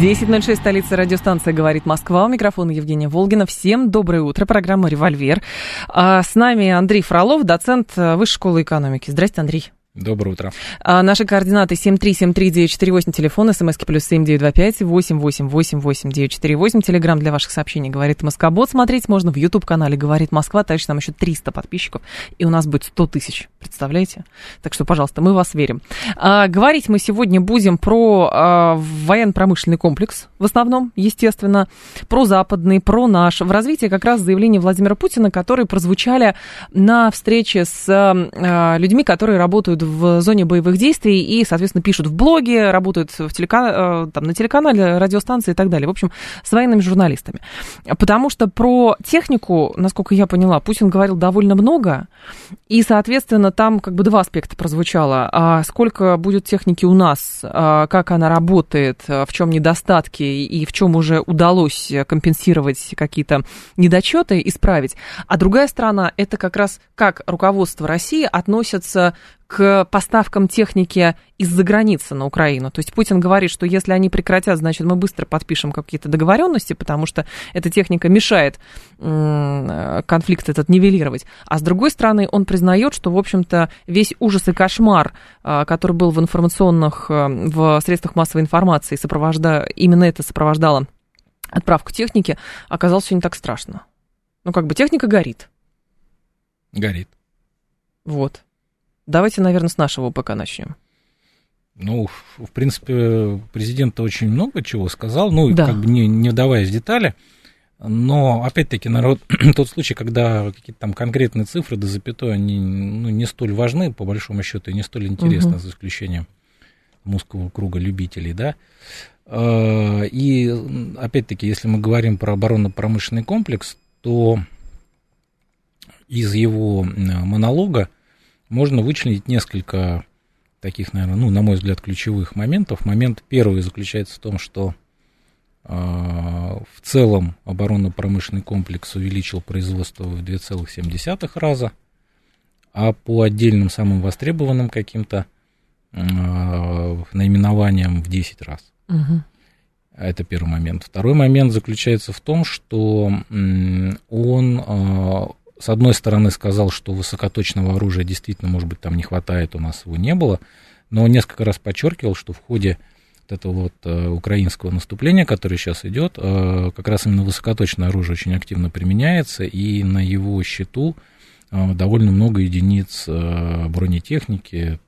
10.06, столица радиостанция «Говорит Москва». У микрофона Евгения Волгина. Всем доброе утро. Программа «Револьвер». А с нами Андрей Фролов, доцент Высшей школы экономики. Здрасте, Андрей. Доброе утро. А, наши координаты 7373948, телефон, смски плюс 7925 8888948, телеграмм для ваших сообщений «Говорит Москобот». Смотреть можно в YouTube-канале «Говорит Москва». Дальше там еще 300 подписчиков, и у нас будет 100 тысяч. Представляете? Так что, пожалуйста, мы вас верим. А, говорить мы сегодня будем про а, военно-промышленный комплекс, в основном, естественно, про западный, про наш. В развитии как раз заявления Владимира Путина, которые прозвучали на встрече с а, людьми, которые работают в зоне боевых действий и, соответственно, пишут в блоге, работают в телека... Э, там, на телеканале, радиостанции и так далее. В общем, с военными журналистами. Потому что про технику, насколько я поняла, Путин говорил довольно много, и, соответственно, там как бы два аспекта прозвучало. А сколько будет техники у нас, а как она работает, в чем недостатки и в чем уже удалось компенсировать какие-то недочеты, исправить. А другая сторона, это как раз как руководство России относится к поставкам техники из-за границы на Украину. То есть Путин говорит, что если они прекратят, значит, мы быстро подпишем какие-то договоренности, потому что эта техника мешает конфликт этот нивелировать. А с другой стороны, он признает, что, в общем-то, весь ужас и кошмар, а, который был в информационных, а, в средствах массовой информации, сопровожда... именно это сопровождало отправку техники, оказалось все не так страшно. Ну, как бы техника горит. Горит. Вот. Давайте, наверное, с нашего ПК начнем. Ну, в принципе, президент очень много чего сказал, ну, да. как бы не, не вдаваясь в детали. Но, опять-таки, народ, тот случай, когда какие-то там конкретные цифры до запятой, они ну, не столь важны, по большому счету, и не столь интересны, угу. за исключением мужского круга любителей, да. А, и, опять-таки, если мы говорим про оборонно-промышленный комплекс, то из его монолога можно вычленить несколько таких, наверное, ну, на мой взгляд, ключевых моментов. Момент первый заключается в том, что э, в целом оборонно-промышленный комплекс увеличил производство в 2,7 раза, а по отдельным самым востребованным каким-то э, наименованиям в 10 раз. Угу. Это первый момент. Второй момент заключается в том, что он с одной стороны, сказал, что высокоточного оружия действительно, может быть, там не хватает, у нас его не было, но несколько раз подчеркивал, что в ходе вот этого вот э, украинского наступления, которое сейчас идет, э, как раз именно высокоточное оружие очень активно применяется, и на его счету э, довольно много единиц э, бронетехники,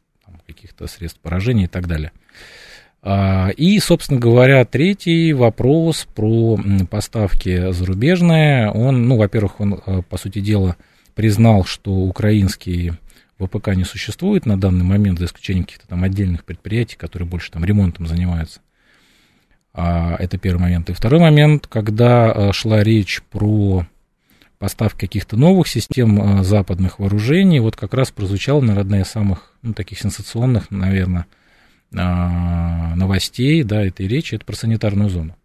каких-то средств поражения и так далее. А, и, собственно говоря, третий вопрос про поставки зарубежные. Он, ну, во-первых, он, э, по сути дела, признал, что украинские ВПК не существует на данный момент, за исключением каких-то там отдельных предприятий, которые больше там ремонтом занимаются. А, это первый момент. И второй момент, когда шла речь про поставки каких-то новых систем западных вооружений, вот как раз прозвучало, наверное, одна из самых, ну, таких сенсационных, наверное, а, новостей, да, этой речи, это про санитарную зону.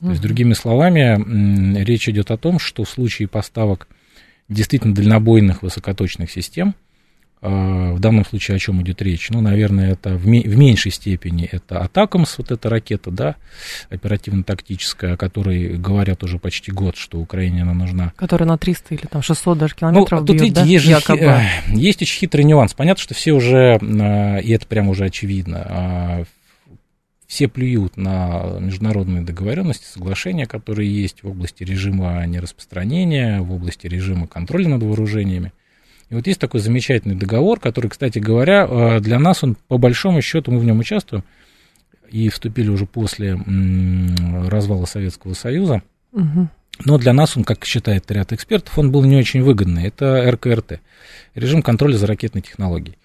То есть, другими словами, речь идет о том, что в случае поставок действительно дальнобойных высокоточных систем, а, в данном случае о чем идет речь? Ну, наверное, это в, в меньшей степени это Атакамс, вот эта ракета, да, оперативно-тактическая, о которой говорят уже почти год, что Украине она нужна. Которая на 300 или там 600 даже километров ну, тут, бьет, видите, да? есть, же, Якобы. Э, есть очень хитрый нюанс. Понятно, что все уже, э, и это прямо уже очевидно, а, все плюют на международные договоренности, соглашения, которые есть в области режима нераспространения, в области режима контроля над вооружениями. И вот есть такой замечательный договор, который, кстати говоря, э, для нас он по большому счету, мы в нем участвуем, и вступили уже после развала Советского Союза. Угу. Но для нас он, как считает ряд экспертов, он был не очень выгодный. Это РКРТ, режим контроля за ракетной технологией,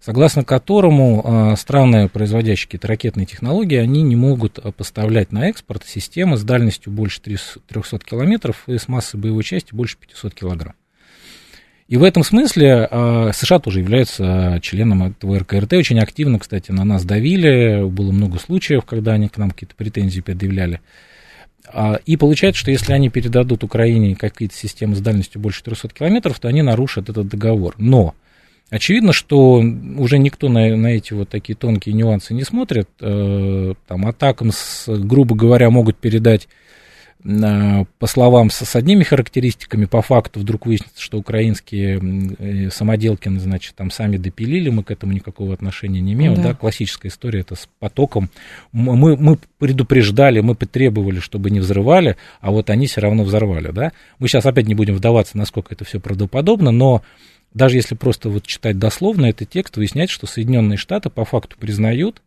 согласно которому э, страны, производящие какие-то ракетные технологии, они не могут э, поставлять на экспорт системы с дальностью больше 300 километров и с массой боевой части больше 500 килограмм. И в этом смысле э, США тоже являются членом этого РКРТ. Очень активно, кстати, на нас давили. Было много случаев, когда они к нам какие-то претензии предъявляли. А, и получается, что если они передадут Украине какие-то системы с дальностью больше 300 километров, то они нарушат этот договор. Но очевидно, что уже никто на, на эти вот такие тонкие нюансы не смотрит. Э, там атакам, с, грубо говоря, могут передать по словам с, с одними характеристиками, по факту вдруг выяснится, что украинские э, самоделки, значит, там сами допилили, мы к этому никакого отношения не имеем, да, да классическая история, это с потоком. Мы, мы предупреждали, мы потребовали, чтобы не взрывали, а вот они все равно взорвали, да. Мы сейчас опять не будем вдаваться, насколько это все правдоподобно, но даже если просто вот читать дословно этот текст, выяснять, что Соединенные Штаты по факту признают,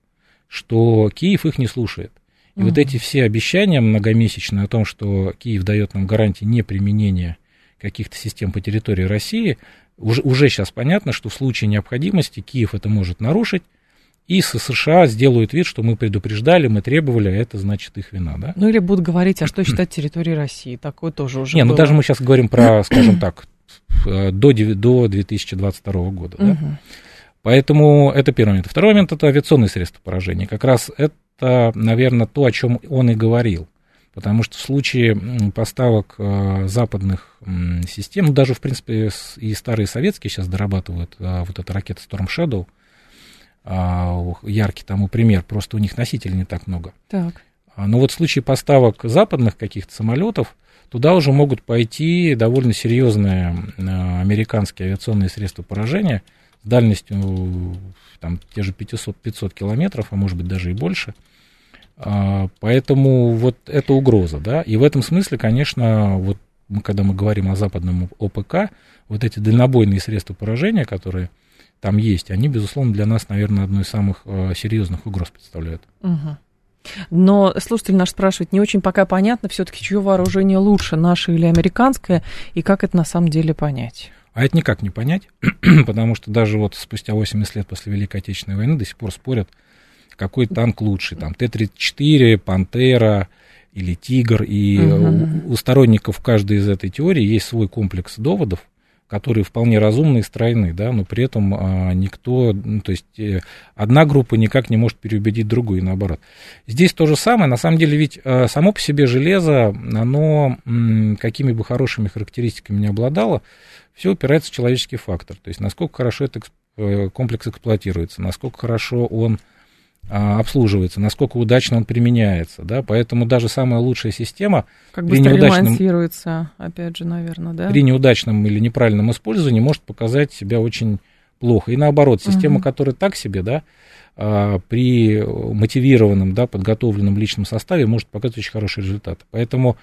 что Киев их не слушает. И угу. вот эти все обещания многомесячные о том, что Киев дает нам гарантии неприменения каких-то систем по территории России, уже, уже сейчас понятно, что в случае необходимости Киев это может нарушить, и с США сделают вид, что мы предупреждали, мы требовали, а это значит их вина, да? Ну или будут говорить, а что считать территорией России? Такое тоже уже Не, ну даже мы сейчас говорим про, скажем так, до, до 2022 года, да? Поэтому это первый момент. Второй момент – это авиационные средства поражения. Как раз это наверное, то, о чем он и говорил. Потому что в случае поставок э, западных систем, ну, даже, в принципе, и старые советские сейчас дорабатывают э, вот эта ракета Storm Shadow, а, яркий тому пример, просто у них носителей не так много. Так. А, но вот в случае поставок западных каких-то самолетов, туда уже могут пойти довольно серьезные э, американские авиационные средства поражения дальностью там, те же 500, 500 километров, а может быть даже и больше – а, поэтому вот это угроза, да, и в этом смысле, конечно, вот мы, когда мы говорим о западном ОПК, вот эти дальнобойные средства поражения, которые там есть, они, безусловно, для нас, наверное, одной из самых э, серьезных угроз представляют. Угу. Но слушатель наш спрашивает, не очень пока понятно все-таки, чье вооружение лучше, наше или американское, и как это на самом деле понять? А это никак не понять, потому что даже вот спустя 80 лет после Великой Отечественной войны до сих пор спорят, какой танк лучше, там Т-34, Пантера или Тигр, и угу. у, у сторонников каждой из этой теории есть свой комплекс доводов, которые вполне разумны и стройны, да, но при этом а, никто, ну, то есть э, одна группа никак не может переубедить другую, и наоборот. Здесь то же самое, на самом деле ведь а, само по себе железо, оно какими бы хорошими характеристиками не обладало, все упирается в человеческий фактор, то есть насколько хорошо этот э, комплекс эксплуатируется, насколько хорошо он обслуживается, насколько удачно он применяется, да, поэтому даже самая лучшая система как при неудачном, опять же, наверное, да, при неудачном или неправильном использовании может показать себя очень плохо. И наоборот, система, угу. которая так себе, да, а, при мотивированном, да, подготовленном личном составе может показать очень хороший результат. Поэтому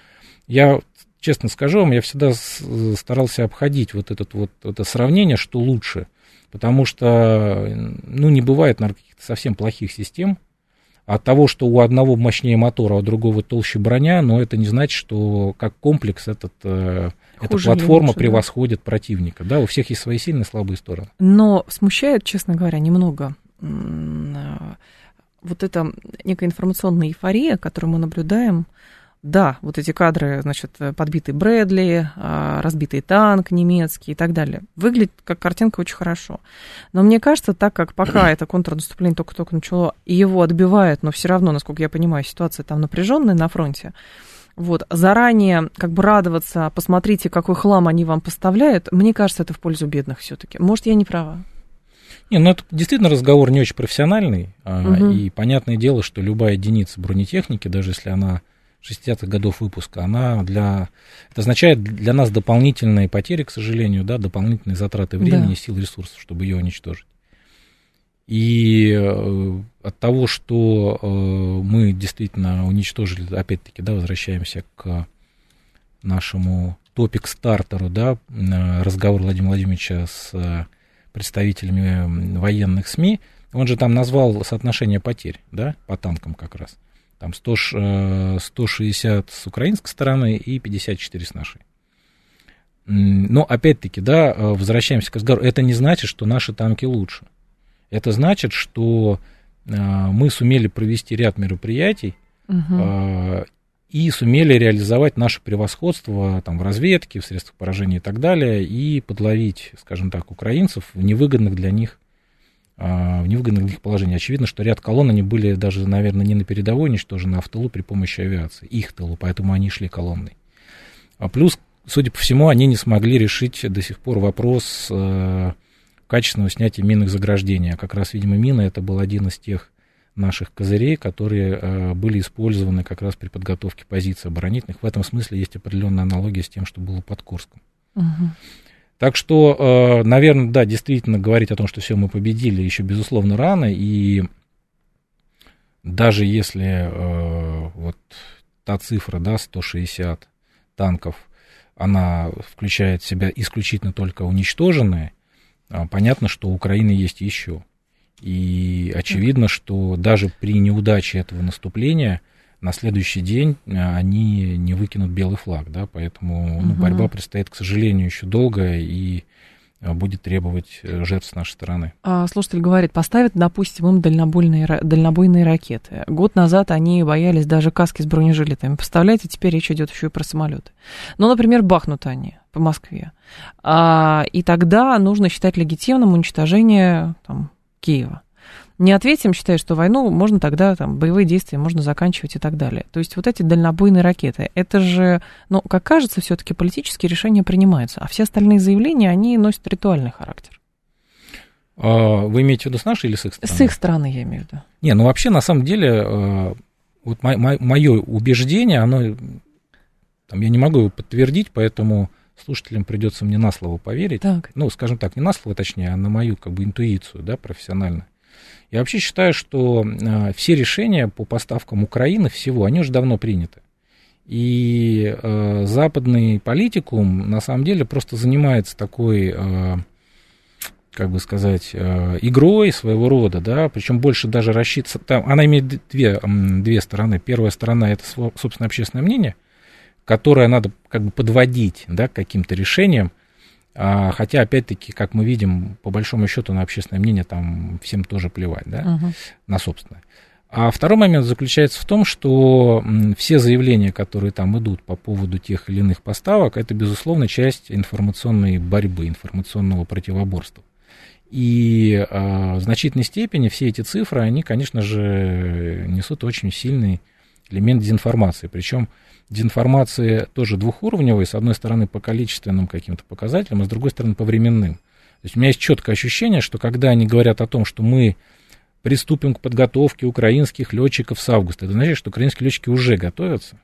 я честно скажу вам, я всегда старался обходить вот, этот вот это сравнение, что лучше – потому что, ну, не бывает, наверное, каких-то совсем плохих систем. От того, что у одного мощнее мотора, а у другого толще броня, но это не значит, что как комплекс этот, э, эта платформа лучше, превосходит да? противника. Да, у всех есть свои сильные и слабые стороны. Но смущает, честно говоря, немного э, вот эта некая информационная эйфория, которую мы наблюдаем, да, вот эти кадры, значит, подбитый Брэдли, а, разбитый танк немецкий и так далее. Выглядит как картинка очень хорошо. Но мне кажется, так как пока это контрнаступление только-только начало, и его отбивают, но все равно, насколько я понимаю, ситуация там напряженная на фронте, вот, заранее как бы радоваться, посмотрите, какой хлам они вам поставляют, мне кажется, это в пользу бедных все-таки. Может, я не права? Не, ну это действительно разговор не очень профессиональный, угу. и понятное дело, что любая единица бронетехники, даже если она 60-х годов выпуска, она для... Это означает для нас дополнительные потери, к сожалению, да, дополнительные затраты времени, да. сил, ресурсов, чтобы ее уничтожить. И э, от того, что э, мы действительно уничтожили, опять-таки, да, возвращаемся к нашему топик-стартеру, да, разговор Владимира Владимировича с представителями военных СМИ, он же там назвал соотношение потерь, да, по танкам как раз. Там 100, 160 э, с украинской стороны и 54 с нашей. Но опять-таки, да, э, возвращаемся к разговору, это не значит, что наши танки лучше. Это значит, что э, мы сумели провести ряд мероприятий, угу. и сумели реализовать наше превосходство там, в разведке, в средствах поражения и так далее, и подловить, скажем так, украинцев в невыгодных для них в невыгодных положениях. Очевидно, что ряд колонн, они были даже, наверное, не на передовой уничтожены, а в тылу при помощи авиации, их тылу, поэтому они шли колонной. А плюс, судя по всему, они не смогли решить до сих пор вопрос э, качественного снятия минных заграждений. А как раз, видимо, мина это был один из тех наших козырей, которые э, были использованы как раз при подготовке позиций оборонительных. В этом смысле есть определенная аналогия с тем, что было под Курском. Угу. Так что, э, наверное, да, действительно говорить о том, что все мы победили, еще безусловно рано. И даже если э, вот та цифра, да, 160 танков, она включает в себя исключительно только уничтоженные, понятно, что у Украины есть еще. И очевидно, что даже при неудаче этого наступления на следующий день э, они не выкинут белый флаг, да, поэтому ну, борьба предстоит, к сожалению, еще долгая и э, будет требовать э, жертв с нашей стороны. А, слушатель говорит, поставят, допустим, им дальнобойные, дальнобойные ракеты. Год назад они боялись даже каски с бронежилетами. Представляете, теперь речь идет еще и про самолеты. Ну, например, бахнут они по Москве. А, и тогда нужно считать легитимным уничтожение там, Киева. Не ответим, считая, что войну можно тогда, там, боевые действия можно заканчивать и так далее. То есть вот эти дальнобойные ракеты, это же, ну, как кажется, все-таки политические решения принимаются, а все остальные заявления, они носят ритуальный характер. А, вы имеете в виду с нашей или с их стороны? С их стороны, я имею в виду. Не, ну вообще, на самом деле, а, вот мое убеждение, оно, там, я не могу его подтвердить, поэтому слушателям придется мне на слово поверить. Так. Ну, скажем так, не на слово, точнее, а на мою как бы интуицию, да, профессионально. Я вообще считаю, что э, все решения по поставкам Украины всего, они уже давно приняты. И э, западный политикум на самом деле просто занимается такой, э, как бы сказать, э, игрой своего рода, да, причем больше даже рассчитывается, там, она имеет две, две стороны. Первая сторона это, собственно, общественное мнение – которое надо как бы подводить да, к каким-то решениям, а, хотя, опять-таки, как мы видим, по большому счету на общественное мнение там всем тоже плевать, да, угу. на собственное. А второй момент заключается в том, что все заявления, которые там идут по поводу тех или иных поставок, это, безусловно, часть информационной борьбы, информационного противоборства. И э, в значительной степени все эти цифры, они, конечно же, несут очень сильный элемент дезинформации. Причем дезинформации тоже двухуровневой, с одной стороны по количественным каким-то показателям, а с другой стороны по временным. То есть у меня есть четкое ощущение, что когда они говорят о том, что мы приступим к подготовке украинских летчиков с августа, это значит, что украинские летчики уже готовятся.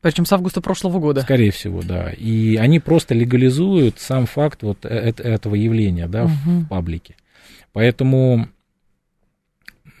Причем с августа прошлого года. Скорее всего, да. И они просто легализуют сам факт вот э, этого явления, да, угу. в паблике. Поэтому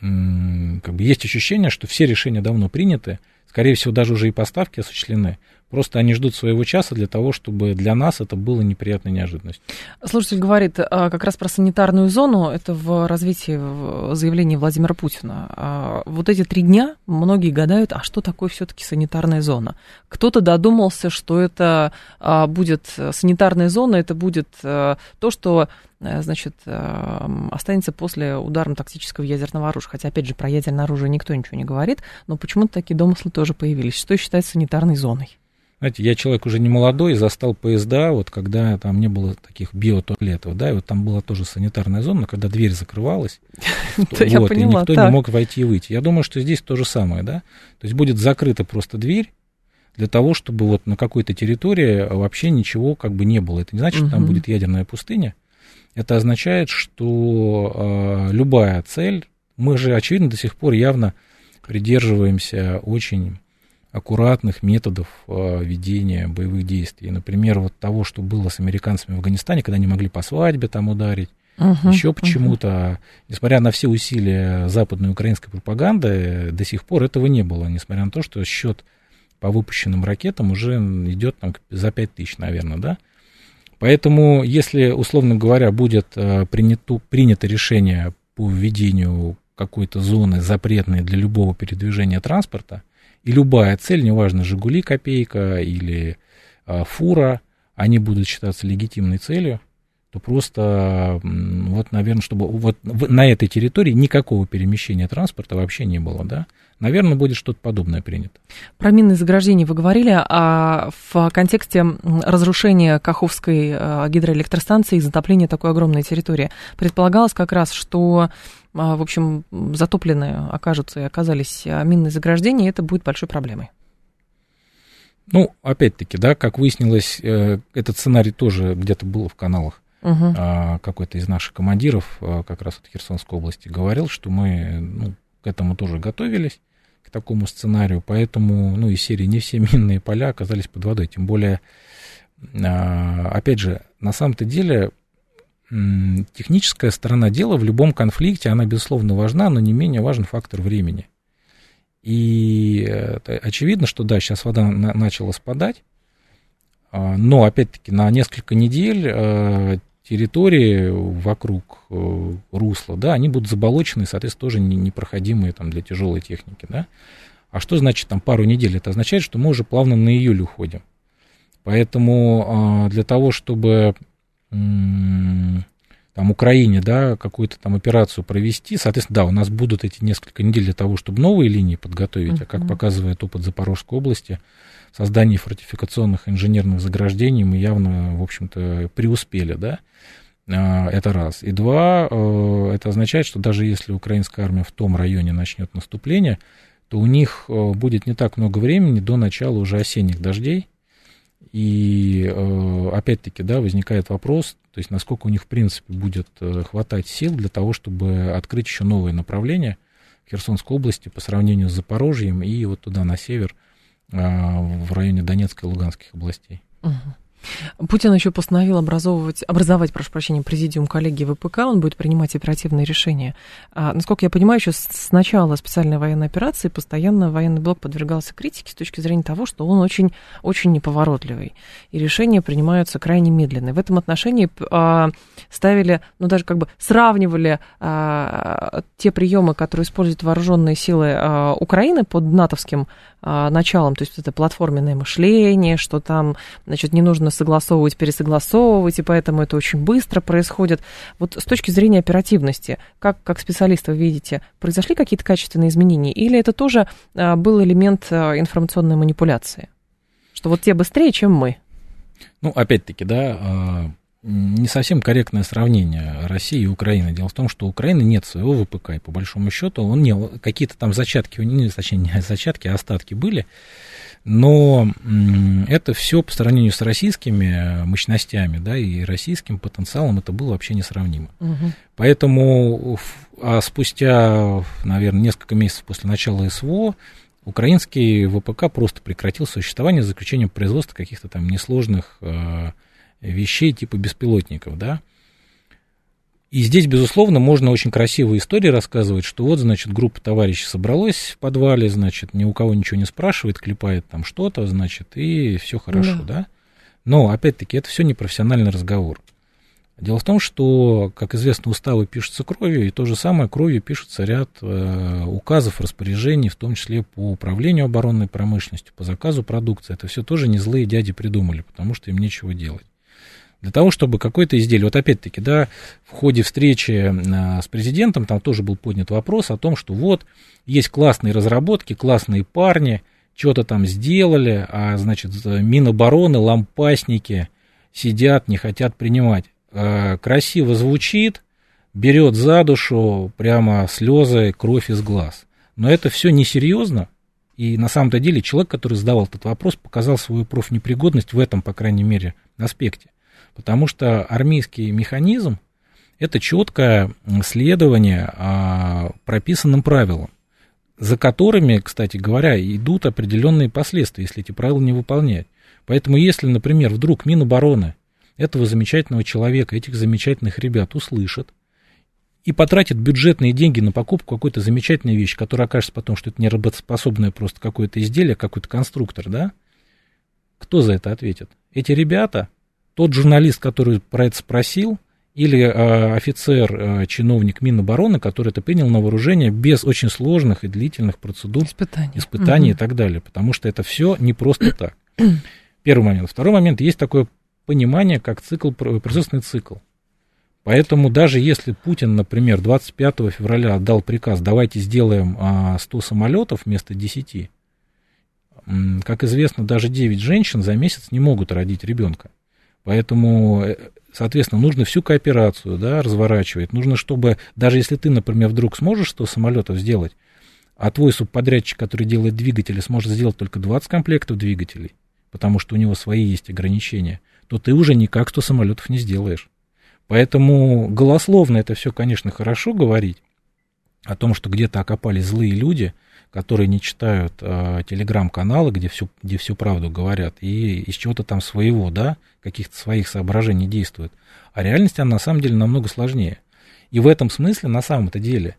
как бы есть ощущение, что все решения давно приняты, скорее всего, даже уже и поставки осуществлены. Просто они ждут своего часа для того, чтобы для нас это было неприятной неожиданностью. Слушатель говорит а, как раз про санитарную зону. Это в развитии заявления Владимира Путина. А, вот эти три дня многие гадают, а что такое все-таки санитарная зона? Кто-то додумался, что это а, будет санитарная зона, это будет то, что значит, останется после ударно-тактического ядерного оружия. Хотя, опять же, про ядерное оружие никто ничего не говорит, но почему-то такие домыслы тоже появились. Что считается санитарной зоной? Знаете, я человек уже не молодой, застал поезда, вот когда там не было таких биотуалетов, да, и вот там была тоже санитарная зона, когда дверь закрывалась, вот, и никто не мог войти и выйти. Я думаю, что здесь то же самое, да, то есть будет закрыта просто дверь, для того, чтобы вот на какой-то территории вообще ничего как бы не было. Это не значит, что там будет ядерная пустыня. Это означает, что э, любая цель, мы же, очевидно, до сих пор явно придерживаемся очень аккуратных методов э, ведения боевых действий. Например, вот того, что было с американцами в Афганистане, когда они могли по свадьбе там ударить, uh-huh, еще почему-то, uh-huh. несмотря на все усилия западной украинской пропаганды, до сих пор этого не было, несмотря на то, что счет по выпущенным ракетам уже идет там за 5 тысяч, наверное, да. Поэтому, если, условно говоря, будет э, принято, принято решение по введению какой-то зоны запретной для любого передвижения транспорта, и любая цель, неважно, «Жигули» копейка или а, фура, они будут считаться легитимной целью, то просто вот, наверное, чтобы вот на этой территории никакого перемещения транспорта вообще не было, да, наверное, будет что-то подобное принято. Про минные заграждения вы говорили, а в контексте разрушения Каховской э, гидроэлектростанции и затопления такой огромной территории предполагалось как раз, что в общем, затопленные окажутся и оказались а, минные заграждения, и это будет большой проблемой. Ну, опять-таки, да, как выяснилось, э, этот сценарий тоже где-то был в каналах Угу. какой-то из наших командиров, а, как раз от Херсонской области, говорил, что мы ну, к этому тоже готовились, к такому сценарию, поэтому, ну, из серии не все минные поля оказались под водой, тем более, а, опять же, на самом-то деле, техническая сторона дела в любом конфликте, она, безусловно, важна, но не менее важен фактор времени. И очевидно, что да, сейчас вода на, начала спадать, но, опять-таки, на несколько недель территории вокруг э, русла, да, они будут заболочены, соответственно, тоже непроходимые там для тяжелой техники, да. А что значит там пару недель? Это означает, что мы уже плавно на июль уходим. Поэтому а, для того, чтобы там Украине, да, какую-то там операцию провести, соответственно, да, у нас будут эти несколько недель для того, чтобы новые линии подготовить, uh-huh. а как показывает опыт Запорожской области, создании фортификационных инженерных заграждений мы явно, в общем-то, преуспели, да, а, это раз. И два, э, это означает, что даже если украинская армия в том районе начнет наступление, то у них э, будет не так много времени до начала уже осенних дождей. И э, опять-таки, да, возникает вопрос, то есть насколько у них, в принципе, будет хватать сил для того, чтобы открыть еще новые направления в Херсонской области по сравнению с Запорожьем и вот туда на север а, в районе Донецкой и Луганских областей. Угу. Путин еще постановил образовывать, образовать, прошу прощения, президиум коллегии ВПК, он будет принимать оперативные решения. А, насколько я понимаю, еще с начала специальной военной операции постоянно военный блок подвергался критике с точки зрения того, что он очень, очень неповоротливый, и решения принимаются крайне медленные. В этом отношении а, ставили, ну даже как бы сравнивали а, те приемы, которые используют вооруженные силы а, Украины под натовским а, началом, то есть это платформенное мышление, что там, значит, не нужно согласовывать, пересогласовывать, и поэтому это очень быстро происходит. Вот с точки зрения оперативности, как, как специалист вы видите, произошли какие-то качественные изменения, или это тоже а, был элемент а, информационной манипуляции? Что вот те быстрее, чем мы? Ну, опять-таки, да, не совсем корректное сравнение России и Украины. Дело в том, что у Украины нет своего ВПК, и по большому счету он не какие-то там зачатки, не, точнее, не зачатки, а остатки были, но это все по сравнению с российскими мощностями, да, и российским потенциалом это было вообще несравнимо. Угу. Поэтому а спустя, наверное, несколько месяцев после начала СВО украинский ВПК просто прекратил существование за заключением производства каких-то там несложных э, вещей типа беспилотников, да. И здесь, безусловно, можно очень красивые истории рассказывать, что вот, значит, группа товарищей собралась в подвале, значит, ни у кого ничего не спрашивает, клепает там что-то, значит, и все хорошо, да. да? Но, опять-таки, это все непрофессиональный разговор. Дело в том, что, как известно, уставы пишутся кровью, и то же самое кровью пишется ряд э, указов, распоряжений, в том числе по управлению оборонной промышленностью, по заказу продукции. Это все тоже не злые дяди придумали, потому что им нечего делать для того, чтобы какое-то изделие, вот опять-таки, да, в ходе встречи а, с президентом там тоже был поднят вопрос о том, что вот есть классные разработки, классные парни, что-то там сделали, а, значит, Минобороны, лампасники сидят, не хотят принимать. А, красиво звучит, берет за душу прямо слезы, кровь из глаз. Но это все несерьезно, и на самом-то деле человек, который задавал этот вопрос, показал свою профнепригодность в этом, по крайней мере, аспекте. Потому что армейский механизм – это четкое следование а, прописанным правилам, за которыми, кстати говоря, идут определенные последствия, если эти правила не выполнять. Поэтому если, например, вдруг Минобороны этого замечательного человека, этих замечательных ребят услышат и потратит бюджетные деньги на покупку какой-то замечательной вещи, которая окажется потом, что это не работоспособное просто какое-то изделие, какой-то конструктор, да, кто за это ответит? Эти ребята, тот журналист, который про это спросил, или э, офицер, э, чиновник Минобороны, который это принял на вооружение без очень сложных и длительных процедур, испытаний, испытаний угу. и так далее, потому что это все не просто так. Первый момент. Второй момент, есть такое понимание, как цикл, производственный цикл. Поэтому даже если Путин, например, 25 февраля отдал приказ, давайте сделаем 100 а, самолетов вместо 10, как известно, даже 9 женщин за месяц не могут родить ребенка. Поэтому, э, соответственно, нужно всю кооперацию да, разворачивать. Нужно, чтобы, даже если ты, например, вдруг сможешь 100 самолетов сделать, а твой субподрядчик, который делает двигатели, сможет сделать только 20 комплектов двигателей, потому что у него свои есть ограничения, то ты уже никак 100 самолетов не сделаешь. Поэтому голословно это все, конечно, хорошо говорить о том, что где-то окопались злые люди, которые не читают э, телеграм-каналы, где всю, где всю правду говорят, и из чего-то там своего, да, каких-то своих соображений действуют. А реальность, она на самом деле намного сложнее. И в этом смысле, на самом-то деле,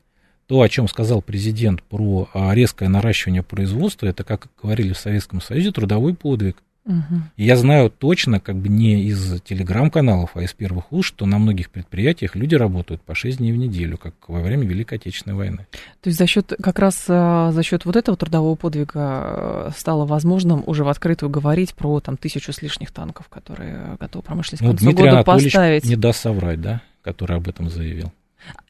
то, о чем сказал президент про резкое наращивание производства, это, как говорили в Советском Союзе, трудовой подвиг. Угу. И я знаю точно, как бы не из телеграм-каналов, а из первых уст, что на многих предприятиях люди работают по 6 дней в неделю, как во время Великой Отечественной войны. То есть за счет как раз а, за счет вот этого трудового подвига а, стало возможным уже в открытую говорить про там тысячу с лишних танков, которые готовы промышленность к ну, Дмитрий года Анатольевич поставить. не даст соврать, да, который об этом заявил.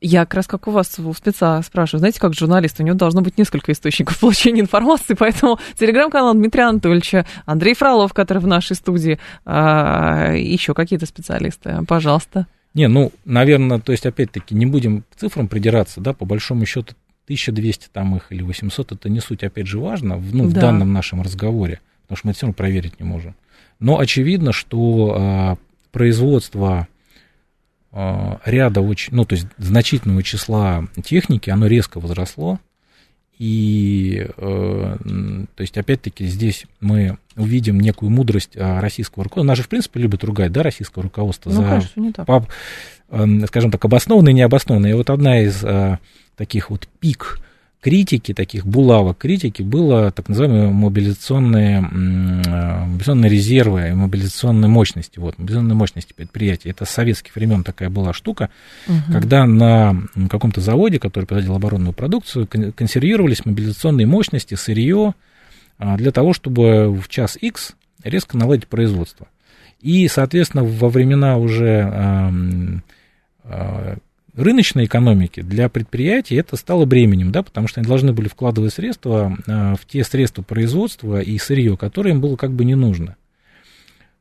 Я как раз как у вас у спеца спрашиваю, знаете, как журналист, у него должно быть несколько источников получения информации, поэтому телеграм-канал Дмитрия Анатольевича, Андрей Фролов, который в нашей студии, а, еще какие-то специалисты, пожалуйста. Не, ну, наверное, то есть, опять-таки, не будем к цифрам придираться, да, по большому счету, 1200 там их или 800, это не суть, опять же, важно, ну, в да. данном нашем разговоре, потому что мы это все равно проверить не можем. Но очевидно, что а, производство ряда очень, ну, то есть значительного числа техники, оно резко возросло. И, э, то есть, опять-таки, здесь мы увидим некую мудрость а, российского руководства. Нас же, в принципе, любят ругать, да, российского руководства ну, за, кажется, не так. По, э, скажем так, обоснованные и необоснованные. И вот одна из э, таких вот пик критики, таких булавок критики, было так называемые мобилизационные, мобилизационные резервы, мобилизационные мощности. Вот, мобилизационные мощности предприятий. Это с советских времен такая была штука, угу. когда на каком-то заводе, который производил оборонную продукцию, консервировались мобилизационные мощности, сырье, а, для того, чтобы в час X резко наладить производство. И, соответственно, во времена уже рыночной экономики для предприятий это стало бременем, да, потому что они должны были вкладывать средства а, в те средства производства и сырье, которые им было как бы не нужно.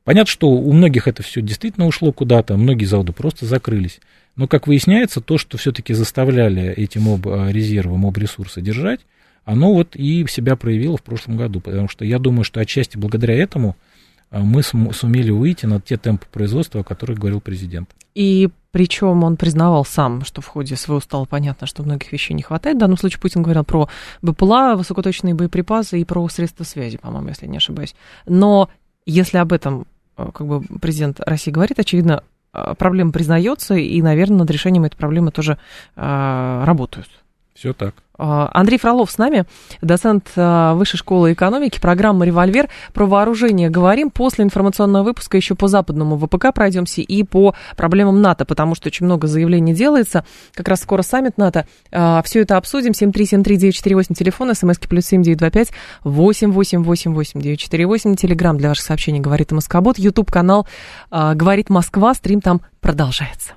Понятно, что у многих это все действительно ушло куда-то, многие заводы просто закрылись. Но, как выясняется, то, что все-таки заставляли эти моб-резервы, моб-ресурсы держать, оно вот и себя проявило в прошлом году. Потому что я думаю, что отчасти благодаря этому а, мы сумели выйти на те темпы производства, о которых говорил президент. И причем он признавал сам, что в ходе своего стало понятно, что многих вещей не хватает. В данном случае Путин говорил про БПЛА, высокоточные боеприпасы и про средства связи, по-моему, если не ошибаюсь. Но если об этом э, как бы президент России говорит, очевидно, э, проблема признается, и, наверное, над решением этой проблемы тоже э, работают. Все так. А, Андрей Фролов с нами, доцент а, Высшей школы экономики, программа «Револьвер». Про вооружение говорим. После информационного выпуска еще по западному ВПК пройдемся и по проблемам НАТО, потому что очень много заявлений делается. Как раз скоро саммит НАТО. А, Все это обсудим. 7373948, телефон, смски плюс 7925 8888948, телеграмм для ваших сообщений «Говорит Москобот», YouTube-канал «Говорит Москва», стрим там продолжается.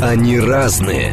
Они разные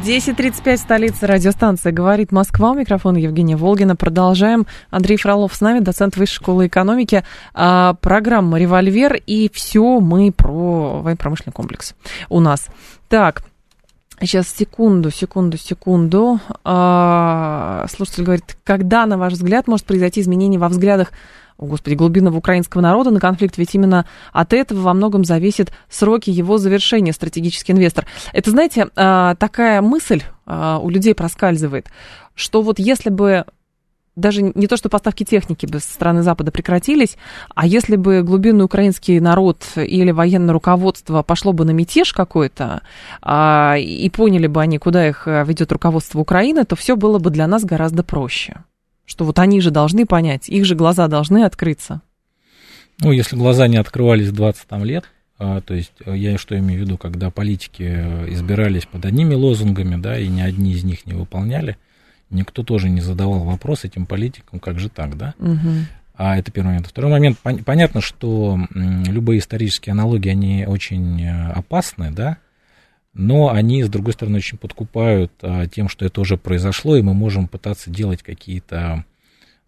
10.35, столица радиостанция «Говорит Москва». У микрофона Евгения Волгина. Продолжаем. Андрей Фролов с нами, доцент Высшей школы экономики. А, программа «Револьвер». И все мы про военно-промышленный комплекс у нас. Так, Сейчас, секунду, секунду, секунду. А, слушатель говорит, когда, на ваш взгляд, может произойти изменение во взглядах господи, глубинного украинского народа на конфликт, ведь именно от этого во многом зависит сроки его завершения, стратегический инвестор. Это, знаете, а, такая мысль а, у людей проскальзывает, что вот если бы даже не то, что поставки техники бы со стороны Запада прекратились, а если бы глубинный украинский народ или военное руководство пошло бы на мятеж какой-то, а, и поняли бы они, куда их ведет руководство Украины, то все было бы для нас гораздо проще что вот они же должны понять, их же глаза должны открыться. Ну, если глаза не открывались 20 там лет, а, то есть э, я что имею в виду, когда политики э, избирались под одними лозунгами, да, и ни одни из них не выполняли, никто тоже не задавал вопрос этим политикам, как же так, да? Угу. А это первый момент. Второй момент, пон- понятно, что любые исторические аналогии, они очень э, опасны, да, но они, с другой стороны, очень подкупают а, тем, что это уже произошло, и мы можем пытаться делать какие-то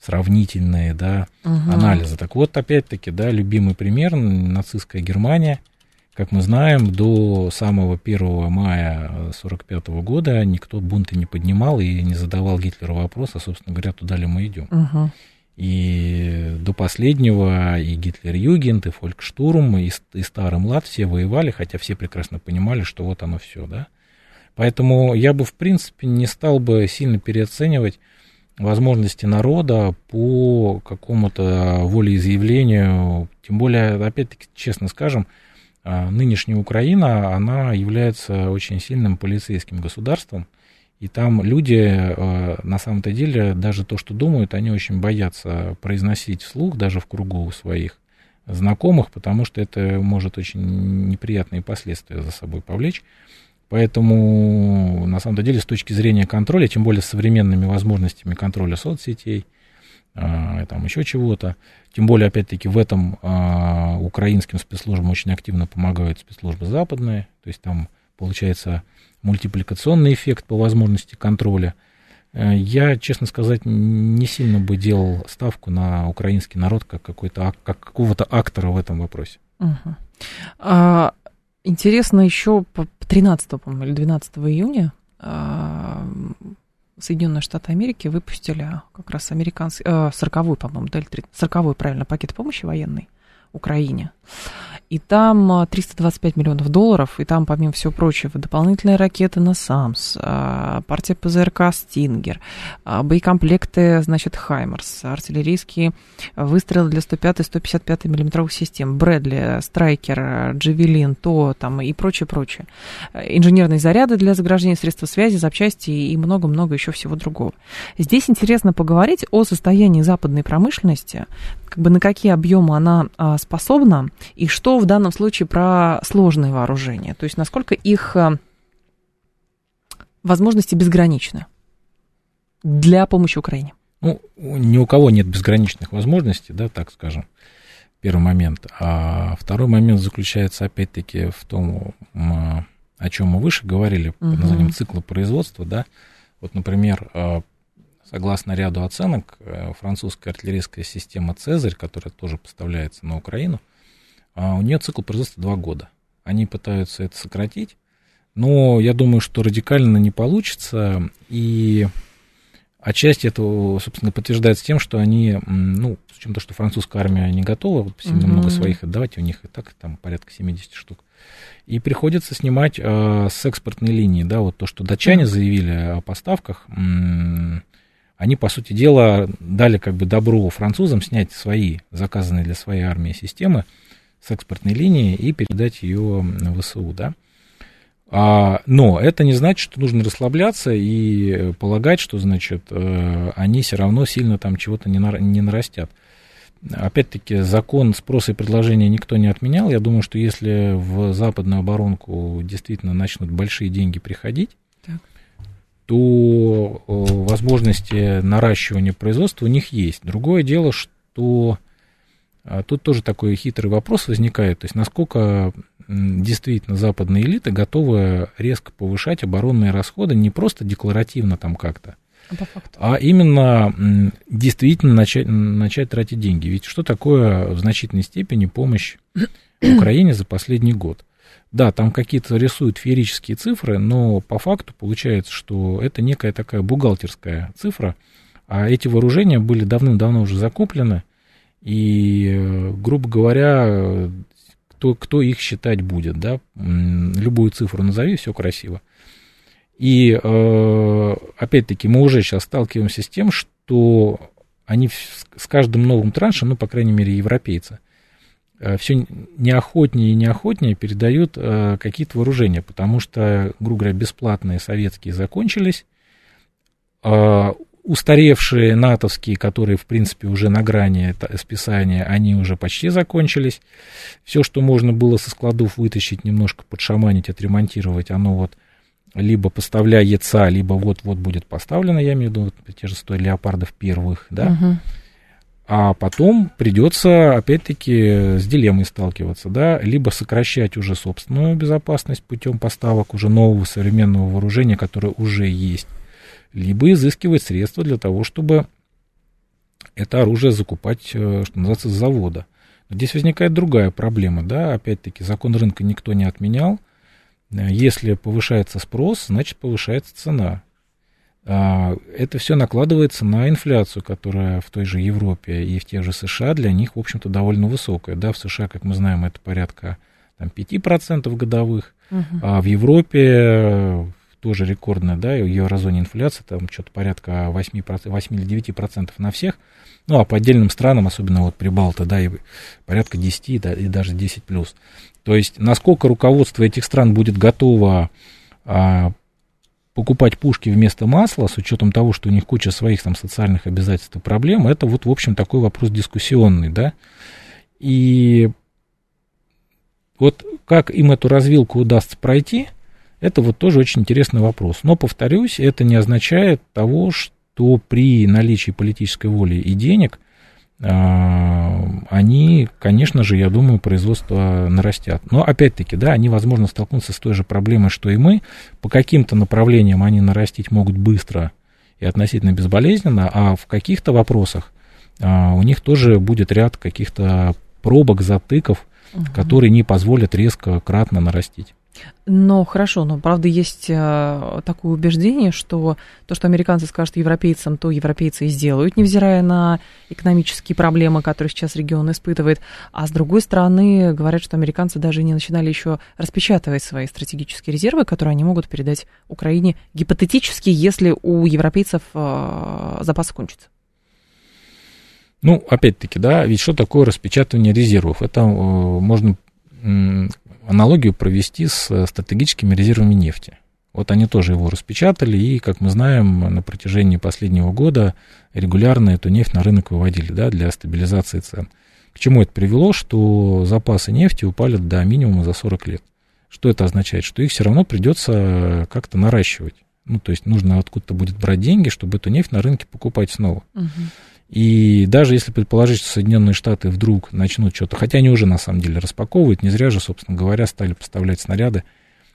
сравнительные, да, угу. анализы. Так вот, опять-таки, да, любимый пример, нацистская Германия, как мы знаем, до самого 1 мая 1945 года никто бунты не поднимал и не задавал Гитлеру вопрос, а, собственно говоря, туда ли мы идем. Угу. И до последнего и Гитлер-Югент, и Фолькштурм, и, и Старый Млад все воевали, хотя все прекрасно понимали, что вот оно все, да. Поэтому я бы, в принципе, не стал бы сильно переоценивать возможности народа по какому-то волеизъявлению, тем более, опять-таки, честно скажем, а, нынешняя Украина, она является очень сильным полицейским государством, и там люди, а, на самом-то деле, даже то, что думают, они очень боятся произносить вслух, даже в кругу своих знакомых, потому что это может очень неприятные последствия за собой повлечь. Поэтому, на самом деле, с точки зрения контроля, тем более с современными возможностями контроля соцсетей, а, там еще чего-то, тем более, опять-таки, в этом а, украинским спецслужбам очень активно помогают спецслужбы западные, то есть там получается мультипликационный эффект по возможности контроля. Э, я, честно сказать, не сильно бы делал ставку на украинский народ как, какой-то, как какого-то актора в этом вопросе. Угу. А, интересно еще 13, по-моему, или 12 июня а, Соединенные Штаты Америки выпустили как раз американский, 40-й, э, по-моему, 40-й, правильно, пакет помощи военной Украине и там 325 а, миллионов долларов, и там, помимо всего прочего, дополнительные ракеты на САМС, а, партия ПЗРК «Стингер», а, боекомплекты, значит, «Хаймерс», артиллерийские выстрелы для 105-155 миллиметровых систем, «Брэдли», «Страйкер», «Джавелин», «То» там и прочее, прочее. Инженерные заряды для заграждения средств связи, запчасти и много-много еще всего другого. Здесь интересно поговорить о состоянии западной промышленности, как бы на какие объемы она способна и что в данном случае про сложные вооружения? То есть насколько их э, возможности безграничны для помощи Украине? Ну, ни у кого нет безграничных возможностей, да, так скажем, первый момент. А второй момент заключается, опять-таки, в том, о чем мы выше говорили, угу. под названием цикла производства, да. Вот, например, э, согласно ряду оценок, э, французская артиллерийская система «Цезарь», которая тоже поставляется на Украину, а у нее цикл производства 2 года. Они пытаются это сократить, но я думаю, что радикально не получится, и отчасти это, собственно, подтверждается тем, что они, ну, с учетом того, что французская армия не готова вот, сильно mm-hmm. много своих отдавать, у них и так там порядка 70 штук, и приходится снимать э, с экспортной линии, да, вот то, что датчане mm-hmm. заявили о поставках, м- они, по сути дела, дали как бы добро французам снять свои, заказанные для своей армии системы, с экспортной линии и передать ее в ВСУ, да. А, но это не значит, что нужно расслабляться и полагать, что, значит, э, они все равно сильно там чего-то не, на, не нарастят. Опять-таки, закон спроса и предложения никто не отменял. Я думаю, что если в западную оборонку действительно начнут большие деньги приходить, так. то э, возможности наращивания производства у них есть. Другое дело, что тут тоже такой хитрый вопрос возникает, то есть насколько действительно западная элита готова резко повышать оборонные расходы не просто декларативно там как-то, а, а именно действительно начать, начать тратить деньги. Ведь что такое в значительной степени помощь Украине за последний год? Да, там какие-то рисуют феерические цифры, но по факту получается, что это некая такая бухгалтерская цифра, а эти вооружения были давным-давно уже закуплены, и, грубо говоря, кто, кто их считать будет, да, любую цифру назови, все красиво. И, э, опять-таки, мы уже сейчас сталкиваемся с тем, что они с каждым новым траншем, ну, по крайней мере, европейцы, э, все неохотнее и неохотнее передают э, какие-то вооружения, потому что, грубо говоря, бесплатные советские закончились, устаревшие натовские, которые, в принципе, уже на грани списания, они уже почти закончились. Все, что можно было со складов вытащить, немножко подшаманить, отремонтировать, оно вот либо поставляется, либо вот-вот будет поставлено, я имею в виду вот, те же 100 леопардов первых, да, угу. а потом придется, опять-таки, с дилеммой сталкиваться, да, либо сокращать уже собственную безопасность путем поставок уже нового современного вооружения, которое уже есть, либо изыскивать средства для того, чтобы это оружие закупать, э, что называется, с завода. Здесь возникает другая проблема, да, опять-таки, закон рынка никто не отменял, если повышается спрос, значит повышается цена. А, это все накладывается на инфляцию, которая в той же Европе и в тех же США для них, в общем-то, довольно высокая. Да, в США, как мы знаем, это порядка там, 5% годовых, угу. а в Европе тоже рекордная, да, и в еврозоне инфляция там что-то порядка 8, 8 или 9% на всех. Ну, а по отдельным странам, особенно вот Прибалта, да, и порядка 10, да, и даже 10 плюс. То есть, насколько руководство этих стран будет готово а, покупать пушки вместо масла, с учетом того, что у них куча своих там социальных обязательств и проблем, это вот, в общем, такой вопрос дискуссионный, да. И вот как им эту развилку удастся пройти, это вот тоже очень интересный вопрос. Но, повторюсь, это не означает того, что при наличии политической воли и денег – а, они, конечно же, я думаю, производство нарастят. Но опять-таки, да, они, возможно, столкнутся с той же проблемой, что и мы. По каким-то направлениям они нарастить могут быстро и относительно безболезненно, а в каких-то вопросах а, у них тоже будет ряд каких-то пробок, затыков, угу. которые не позволят резко, кратно нарастить. Но хорошо, но правда есть э, такое убеждение, что то, что американцы скажут европейцам, то европейцы и сделают, невзирая на экономические проблемы, которые сейчас регион испытывает. А с другой стороны, говорят, что американцы даже не начинали еще распечатывать свои стратегические резервы, которые они могут передать Украине гипотетически, если у европейцев э, запас кончится. Ну, опять-таки, да, ведь что такое распечатывание резервов? Это э, можно аналогию провести с э, стратегическими резервами нефти. Вот они тоже его распечатали, и, как мы знаем, на протяжении последнего года регулярно эту нефть на рынок выводили да, для стабилизации цен. К чему это привело? Что запасы нефти упали до минимума за 40 лет. Что это означает? Что их все равно придется как-то наращивать. Ну, то есть нужно откуда-то будет брать деньги, чтобы эту нефть на рынке покупать снова. Угу. И даже если предположить, что Соединенные Штаты вдруг начнут что-то, хотя они уже на самом деле распаковывают, не зря же, собственно говоря, стали поставлять снаряды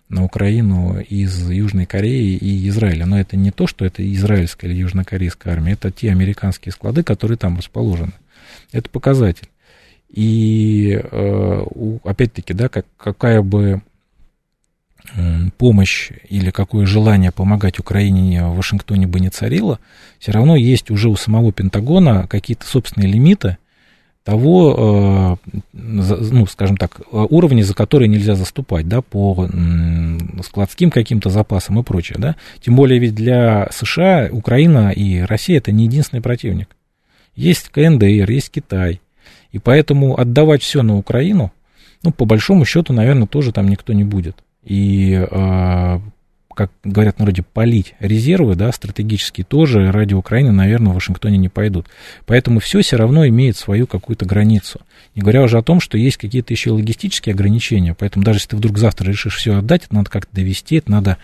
на Украину из Южной Кореи и Израиля. Но это не то, что это израильская или южнокорейская армия, это те американские склады, которые там расположены. Это показатель. И э, опять-таки, да, как, какая бы помощь или какое желание помогать Украине в Вашингтоне бы не царило, все равно есть уже у самого Пентагона какие-то собственные лимиты того, э, ну, скажем так, уровня, за которые нельзя заступать, да, по складским каким-то запасам и прочее, да. Тем более ведь для США Украина и Россия это не единственный противник. Есть КНДР, есть Китай. И поэтому отдавать все на Украину, ну, по большому счету, наверное, тоже там никто не будет и, а, как говорят в народе, полить резервы, да, стратегические, тоже ради Украины, наверное, в Вашингтоне не пойдут. Поэтому все все равно имеет свою какую-то границу. Не говоря уже о том, что есть какие-то еще логистические ограничения. Поэтому даже если ты вдруг завтра решишь все отдать, это надо как-то довести, это надо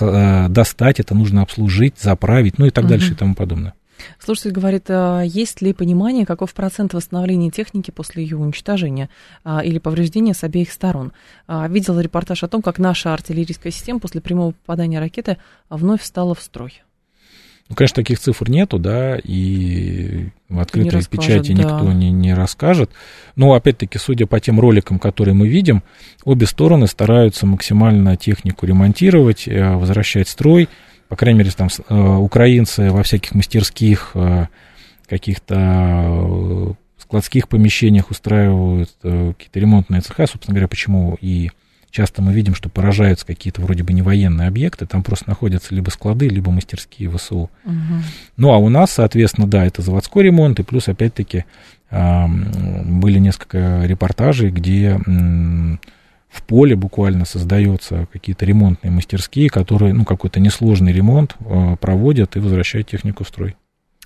а, достать, это нужно обслужить, заправить, ну и так угу. дальше и тому подобное. Слушатель говорит, а есть ли понимание, каков процент восстановления техники после ее уничтожения а, или повреждения с обеих сторон? А, видела репортаж о том, как наша артиллерийская система после прямого попадания ракеты вновь встала в строй. Ну, конечно, таких цифр нету, да, и в открытой не печати да. никто не, не расскажет. Но, опять-таки, судя по тем роликам, которые мы видим, обе стороны стараются максимально технику ремонтировать, э, возвращать строй по крайней мере, там э, украинцы во всяких мастерских, э, каких-то э, складских помещениях устраивают какие-то ремонтные цеха, собственно говоря, почему и часто мы видим, что поражаются какие-то вроде бы не военные объекты, там просто находятся либо склады, либо мастерские ВСУ. Угу. Ну, а у нас, соответственно, да, это заводской ремонт, и плюс, опять-таки, были несколько репортажей, где поле буквально создаются какие-то ремонтные мастерские, которые, ну, какой-то несложный ремонт э, проводят и возвращают технику в строй.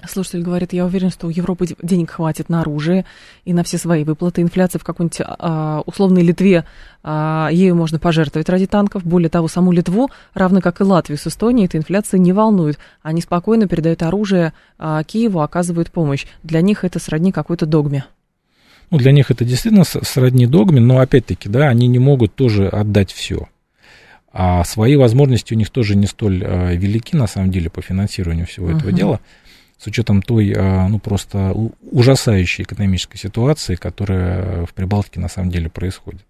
Слушатель говорит, я уверен, что у Европы денег хватит на оружие и на все свои выплаты. Инфляция в какой-нибудь а, условной Литве, а, ею можно пожертвовать ради танков. Более того, саму Литву, равно как и Латвию с Эстонией, эта инфляция не волнует. Они спокойно передают оружие а, Киеву, оказывают помощь. Для них это сродни какой-то догме. Ну, для них это действительно сродни догме, но опять-таки, да, они не могут тоже отдать все. А свои возможности у них тоже не столь э, велики, на самом деле, по финансированию всего uh-huh. этого дела с учетом той, а, ну, просто ужасающей экономической ситуации, которая в Прибалтике на самом деле происходит.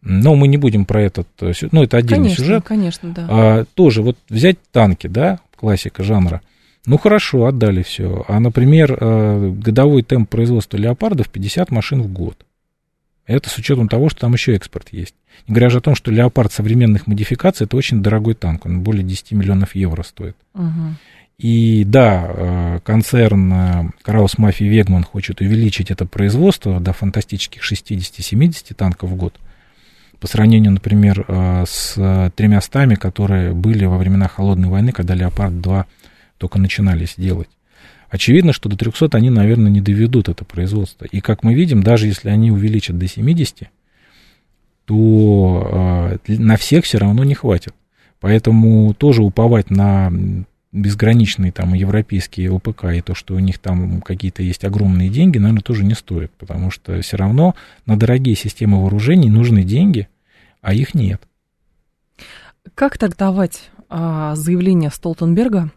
Но мы не будем про этот, э, ну, это отдельный конечно, сюжет. Конечно, да. А, тоже вот взять танки, да, классика жанра. Ну, хорошо, отдали все. А, например, э, годовой темп производства леопардов 50 машин в год. Это с учетом того, что там еще экспорт есть. Не говоря же о том, что леопард современных модификаций это очень дорогой танк, он более 10 миллионов евро стоит. Угу. И да, э, концерн Краус Мафии Вегман хочет увеличить это производство до фантастических 60-70 танков в год. По сравнению, например, э, с тремя стами, которые были во времена Холодной войны, когда Леопард-2 только начинались делать. Очевидно, что до 300 они, наверное, не доведут это производство. И как мы видим, даже если они увеличат до 70, то э, на всех все равно не хватит. Поэтому тоже уповать на безграничные там европейские ОПК и то, что у них там какие-то есть огромные деньги, наверное, тоже не стоит, потому что все равно на дорогие системы вооружений нужны деньги, а их нет. Как трактовать а, заявление Столтенберга,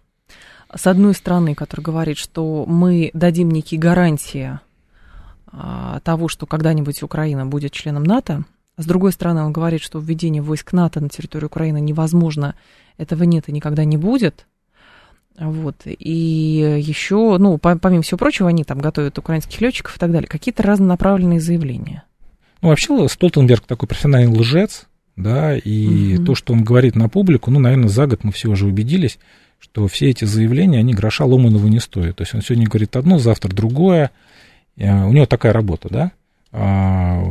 с одной стороны, который говорит, что мы дадим некие гарантии а, того, что когда-нибудь Украина будет членом НАТО, а с другой стороны, он говорит, что введение войск НАТО на территорию Украины невозможно, этого нет и никогда не будет – вот. И еще, ну, помимо всего прочего, они там готовят украинских летчиков и так далее. Какие-то разнонаправленные заявления. Ну, вообще, Столтенберг такой профессиональный лжец, да, и угу. то, что он говорит на публику, ну, наверное, за год мы все уже убедились, что все эти заявления, они гроша ломаного не стоят. То есть он сегодня говорит одно, завтра другое. Э, у него такая работа, да, а,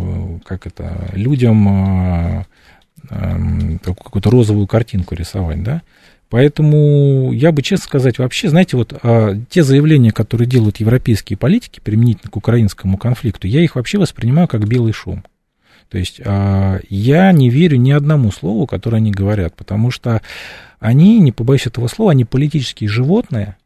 как это, людям а, какую-то розовую картинку рисовать, да. Поэтому я бы, честно сказать, вообще, знаете, вот а, те заявления, которые делают европейские политики применительно к украинскому конфликту, я их вообще воспринимаю как белый шум. То есть а, я не верю ни одному слову, которое они говорят, потому что они, не побоюсь этого слова, они политические животные,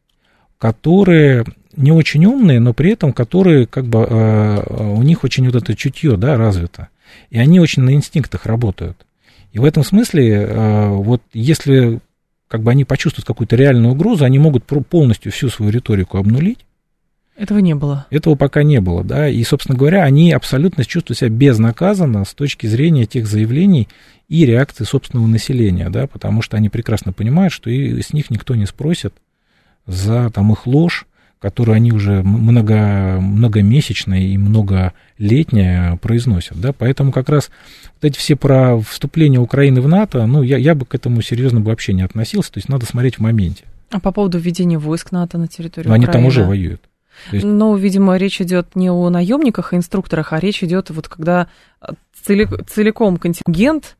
которые не очень умные, но при этом которые как бы а, у них очень вот это чутье, да, развито. И они очень на инстинктах работают. И в этом смысле, а, вот если как бы они почувствуют какую-то реальную угрозу, они могут полностью всю свою риторику обнулить. Этого не было. Этого пока не было, да. И, собственно говоря, они абсолютно чувствуют себя безнаказанно с точки зрения тех заявлений и реакции собственного населения, да, потому что они прекрасно понимают, что и с них никто не спросит за там их ложь, которую они уже много, многомесячные и многолетние произносят. Да? Поэтому как раз вот эти все про вступление Украины в НАТО, ну, я, я бы к этому серьезно бы вообще не относился, то есть надо смотреть в моменте. А по поводу введения войск НАТО на территорию Но Украины? Они там уже воюют. Есть... Но, видимо, речь идет не о наемниках и инструкторах, а речь идет вот когда целиком контингент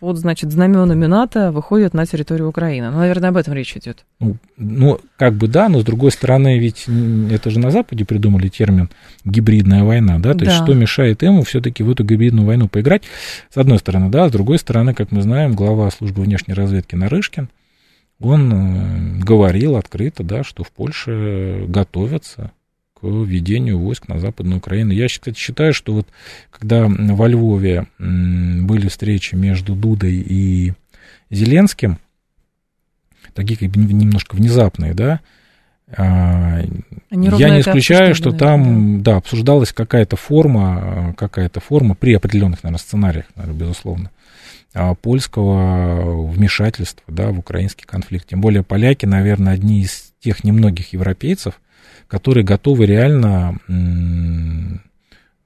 под, значит, знаменами НАТО выходят на территорию Украины. Ну, наверное, об этом речь идет. Ну, ну, как бы да, но с другой стороны, ведь это же на Западе придумали термин гибридная война, да, то да. есть что мешает ему все-таки в эту гибридную войну поиграть, с одной стороны, да, с другой стороны, как мы знаем, глава службы внешней разведки Нарышкин, он э, говорил открыто, да, что в Польше готовятся введению войск на Западную Украину. Я, кстати, считаю, что вот когда во Львове были встречи между Дудой и Зеленским, такие как бы немножко внезапные, да, я не исключаю, что там, да. да, обсуждалась какая-то форма, какая-то форма при определенных, наверное, сценариях, наверное, безусловно, а, польского вмешательства, да, в украинский конфликт. Тем более поляки, наверное, одни из тех немногих европейцев, которые готовы реально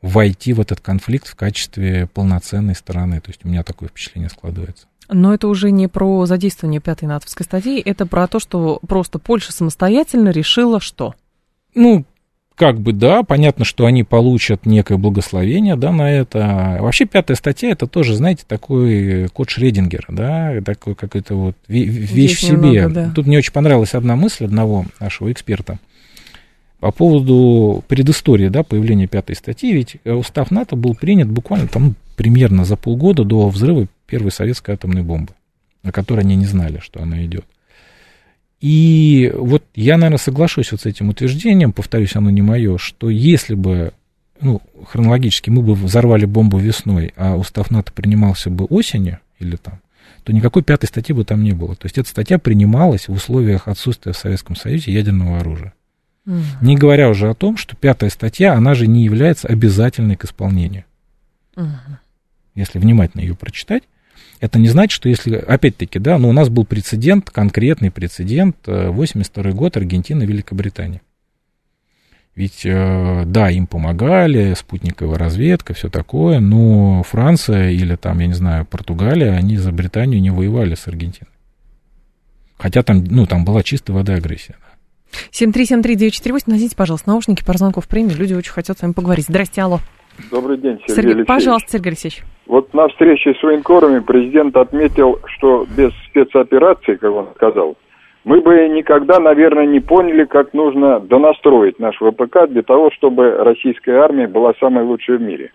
войти в этот конфликт в качестве полноценной стороны. То есть у меня такое впечатление складывается. Но это уже не про задействование пятой натовской статьи, это про то, что просто Польша самостоятельно решила что? Ну, как бы да, понятно, что они получат некое благословение, да, на это. Вообще пятая статья это тоже, знаете, такой код Шредингера, да, такой какой-то вот вещь Здесь в себе. Немного, да. Тут мне очень понравилась одна мысль одного нашего эксперта По поводу предыстории, да, появления пятой статьи, ведь э, устав НАТО был принят буквально там примерно за полгода до взрыва первой советской атомной бомбы, о которой они не знали, что она идет. И вот я, наверное, соглашусь вот с этим утверждением, повторюсь, оно не мое, что если бы, ну, хронологически мы бы взорвали бомбу весной, а устав НАТО принимался бы осенью или там, то никакой пятой статьи бы там не было. То есть эта статья принималась в условиях отсутствия в Советском Союзе ядерного оружия. Mm. Не говоря уже о том, что пятая статья, она же не является обязательной к исполнению. Mm. Если внимательно ее прочитать, это не значит, что если, опять-таки, да, но ну, у нас был прецедент, конкретный прецедент, 82 э, год, Аргентина, Великобритания. Ведь, э, да, им помогали, спутниковая разведка, все такое, но Франция или там, я не знаю, Португалия, они за Британию не воевали с Аргентиной. Хотя там, ну, там была чистая вода агрессия. 7373948, носите, пожалуйста, наушники, по звонков премии, люди очень хотят с вами поговорить. Здрасте, алло. Добрый день, Сергей, Сергей Алексеевич. Пожалуйста, Сергей Алексеевич. Вот на встрече с военкорами президент отметил, что без спецоперации, как он сказал, мы бы никогда, наверное, не поняли, как нужно донастроить наш ВПК для того, чтобы российская армия была самой лучшей в мире.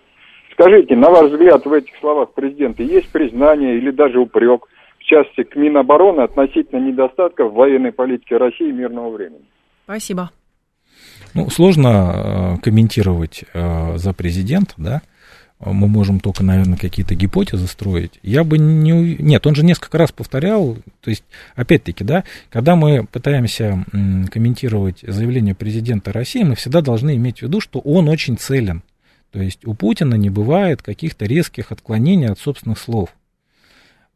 Скажите, на ваш взгляд, в этих словах президента есть признание или даже упрек, в части к Минобороны относительно недостатков военной политике России мирного времени? Спасибо. Ну, сложно э, комментировать э, за президента, да, мы можем только, наверное, какие-то гипотезы строить. Я бы не... Нет, он же несколько раз повторял, то есть, опять-таки, да, когда мы пытаемся комментировать заявление президента России, мы всегда должны иметь в виду, что он очень целен. То есть у Путина не бывает каких-то резких отклонений от собственных слов.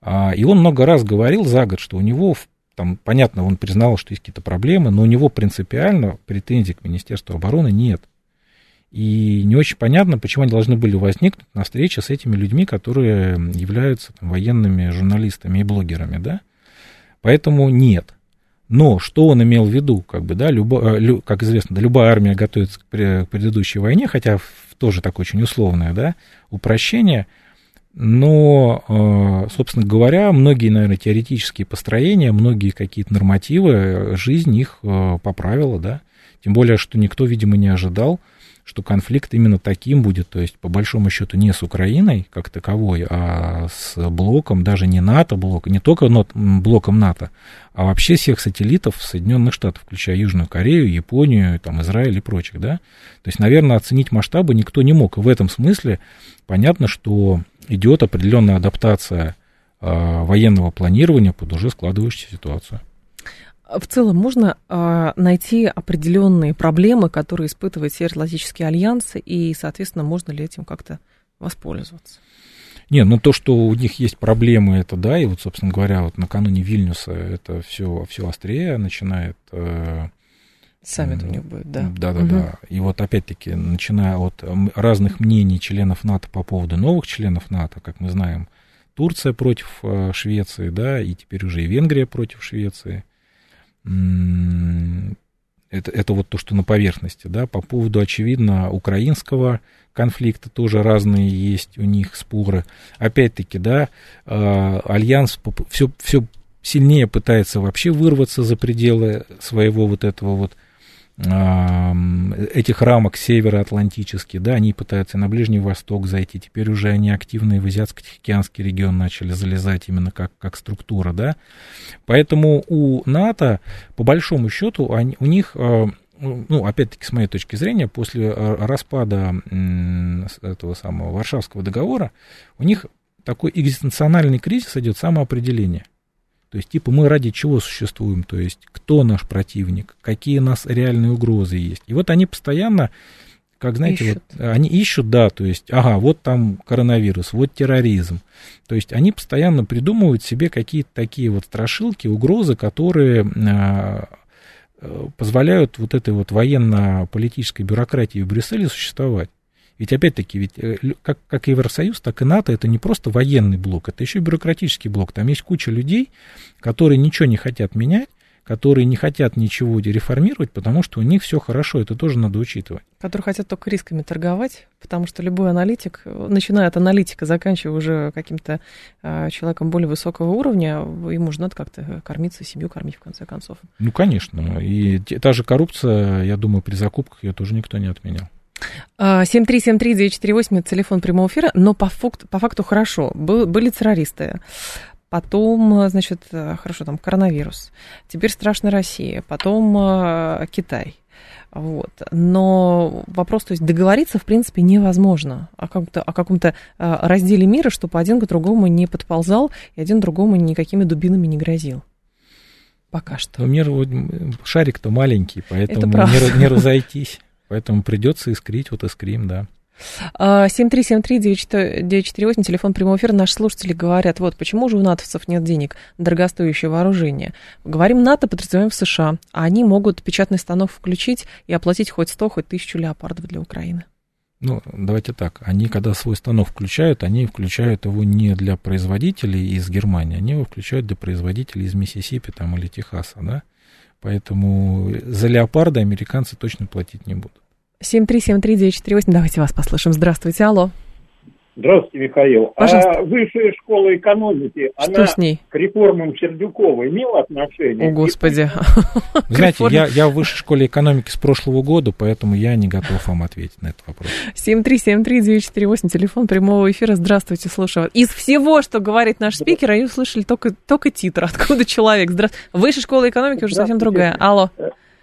А, и он много раз говорил за год, что у него, там, понятно, он признал, что есть какие-то проблемы, но у него принципиально претензий к Министерству обороны нет. И не очень понятно, почему они должны были возникнуть на встрече с этими людьми, которые являются там, военными журналистами и блогерами, да? Поэтому нет. Но что он имел в виду, как бы, да, любо, э, лю, как известно, да, любая армия готовится к, к предыдущей войне, хотя тоже такое очень условное, да, упрощение, но, э, собственно говоря, многие, наверное, теоретические построения, многие какие-то нормативы, э, жизнь их поправила, да, тем более, что никто, видимо, не ожидал, что конфликт именно таким будет, то есть по большому счету не с Украиной как таковой, а с блоком, даже не НАТО блок, не только блоком НАТО, а вообще всех сателлитов Соединенных Штатов, включая Южную Корею, Японию, там, Израиль и прочих, да. То есть, наверное, оценить масштабы никто не мог. И в этом смысле понятно, что идет определенная адаптация э, военного планирования под уже складывающуюся ситуацию. В целом можно э, найти определенные проблемы, которые испытывает Североатлантический альянс, и, соответственно, можно ли этим как-то воспользоваться? Не, ну то, что у них есть проблемы, это да, и вот, собственно говоря, вот накануне Вильнюса это все, все острее начинает. Э, Саммит у них будет, да. Да, да, угу. да. И вот опять-таки, начиная от разных мнений членов НАТО по поводу новых членов НАТО, как мы знаем, Турция против э, Швеции, да, и теперь уже и Венгрия против Швеции это, это вот то, что на поверхности, да, по поводу, очевидно, украинского конфликта тоже разные есть у них споры. Опять-таки, да, э, Альянс все, все сильнее пытается вообще вырваться за пределы своего вот этого вот этих рамок североатлантических, да, они пытаются на Ближний Восток зайти, теперь уже они активно в Азиатско-Тихоокеанский регион начали залезать именно как, как структура, да, поэтому у НАТО, по большому счету, они, у них а, ну, опять-таки, с моей точки зрения, после а, распада этого самого Варшавского договора, у них такой экзистенциональный кризис идет самоопределение – то есть, типа, мы ради чего существуем, то есть, кто наш противник, какие у нас реальные угрозы есть. И вот они постоянно, как знаете, ищут. вот они ищут, да, то есть, ага, вот там коронавирус, вот терроризм. То есть, они постоянно придумывают себе какие-то такие вот страшилки, угрозы, которые а, э, позволяют вот этой вот военно-политической бюрократии в Брюсселе существовать. Ведь опять-таки, ведь э, как, как Евросоюз, так и НАТО это не просто военный блок, это еще и бюрократический блок. Там есть куча людей, которые ничего не хотят менять, которые не хотят ничего реформировать, потому что у них все хорошо, это тоже надо учитывать. Которые хотят только рисками торговать, потому что любой аналитик, начиная от аналитика, заканчивая уже каким-то э, человеком более высокого уровня, ему же надо как-то кормиться, семью кормить в конце концов. Ну, конечно. И та же коррупция, я думаю, при закупках ее тоже никто не отменял. 7373948 это телефон прямого эфира, но по факту, по факту хорошо. Был, были террористы, потом, значит, хорошо, там коронавирус, теперь страшная Россия, потом э, Китай. Вот. Но вопрос, то есть договориться, в принципе, невозможно о каком-то, о каком-то э, разделе мира, чтобы один к другому не подползал и один другому никакими дубинами не грозил. Пока что. Но мир, шарик-то маленький, поэтому не, не разойтись. Поэтому придется искрить, вот искрим, да. 7373948, телефон прямого эфира. Наши слушатели говорят, вот почему же у натовцев нет денег на дорогостоящее вооружение. Говорим НАТО, подразумеваем в США, а они могут печатный станок включить и оплатить хоть 100, хоть тысячу леопардов для Украины. Ну, давайте так. Они, когда свой станок включают, они включают его не для производителей из Германии, они его включают для производителей из Миссисипи там, или Техаса, да? Поэтому за леопарда американцы точно платить не будут. 7373948, давайте вас послушаем. Здравствуйте, алло. Здравствуйте, Михаил. Пожалуйста. А высшая школа экономики, Что она с ней? к реформам Сердюкова имела отношение? О, Господи. Знаете, я, я в высшей школе экономики с прошлого года, поэтому я не готов вам ответить на этот вопрос. 7373948, телефон прямого эфира. Здравствуйте, слушаю. Из всего, что говорит наш спикер, они услышали только, только титр. Откуда человек? Здра... Высшая школа экономики уже совсем другая. Алло.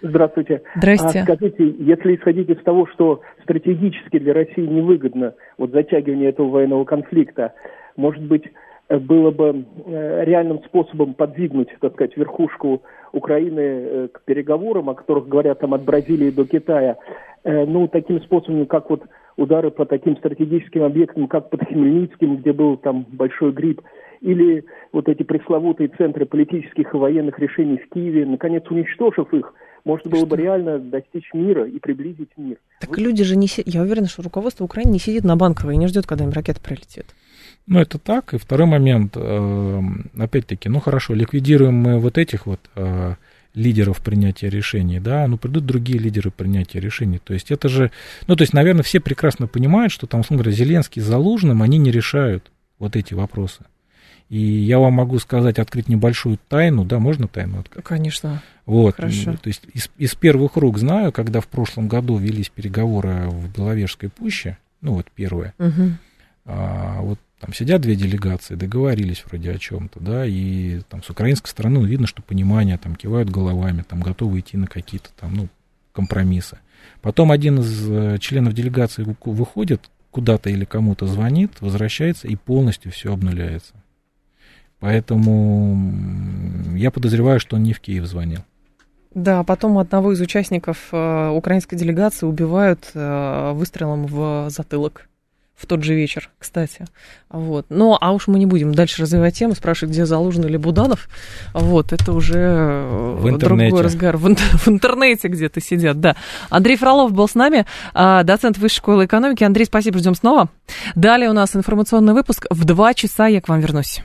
Здравствуйте. Здрасте. А скажите, если исходить из того, что стратегически для России невыгодно вот затягивание этого военного конфликта, может быть, э, было бы э, реальным способом подвигнуть, так сказать, верхушку Украины э, к переговорам, о которых говорят там от Бразилии до Китая, ну, таким способом, как вот удары по таким стратегическим объектам, как под Хмельницким, где был там большой грипп, или вот эти пресловутые центры политических и военных решений в Киеве, наконец уничтожив их, можно было бы реально достичь мира и приблизить мир. Так Вы... люди же не сидят, я уверена, что руководство Украины не сидит на Банковой и не ждет, когда им ракета прилетит. Ну, это так. И второй момент, э, опять-таки, ну хорошо, ликвидируем мы вот этих вот э, лидеров принятия решений, да, ну придут другие лидеры принятия решений. То есть это же, ну то есть, наверное, все прекрасно понимают, что там, условно говоря, Зеленский с Залужным, они не решают вот эти вопросы. И я вам могу сказать, открыть небольшую тайну, да, можно тайну открыть? Конечно. Вот, Хорошо. то есть из, из первых рук знаю, когда в прошлом году велись переговоры в Беловежской пуще, ну вот первые, угу. а, вот там сидят две делегации, договорились вроде о чем-то, да, и там с украинской стороны ну, видно, что понимание, там кивают головами, там готовы идти на какие-то там, ну, компромиссы. Потом один из э, членов делегации выходит куда-то или кому-то звонит, возвращается и полностью все обнуляется. Поэтому я подозреваю, что он не в Киев звонил. Да, потом одного из участников э, украинской делегации убивают э, выстрелом в затылок в тот же вечер, кстати. Вот. Но, а уж мы не будем дальше развивать тему, спрашивать, где Залужин или Буданов. Вот, это уже э, в другой разговор. В, в интернете где-то сидят, да. Андрей Фролов был с нами, а, доцент Высшей школы экономики. Андрей, спасибо, ждем снова. Далее у нас информационный выпуск. В два часа я к вам вернусь.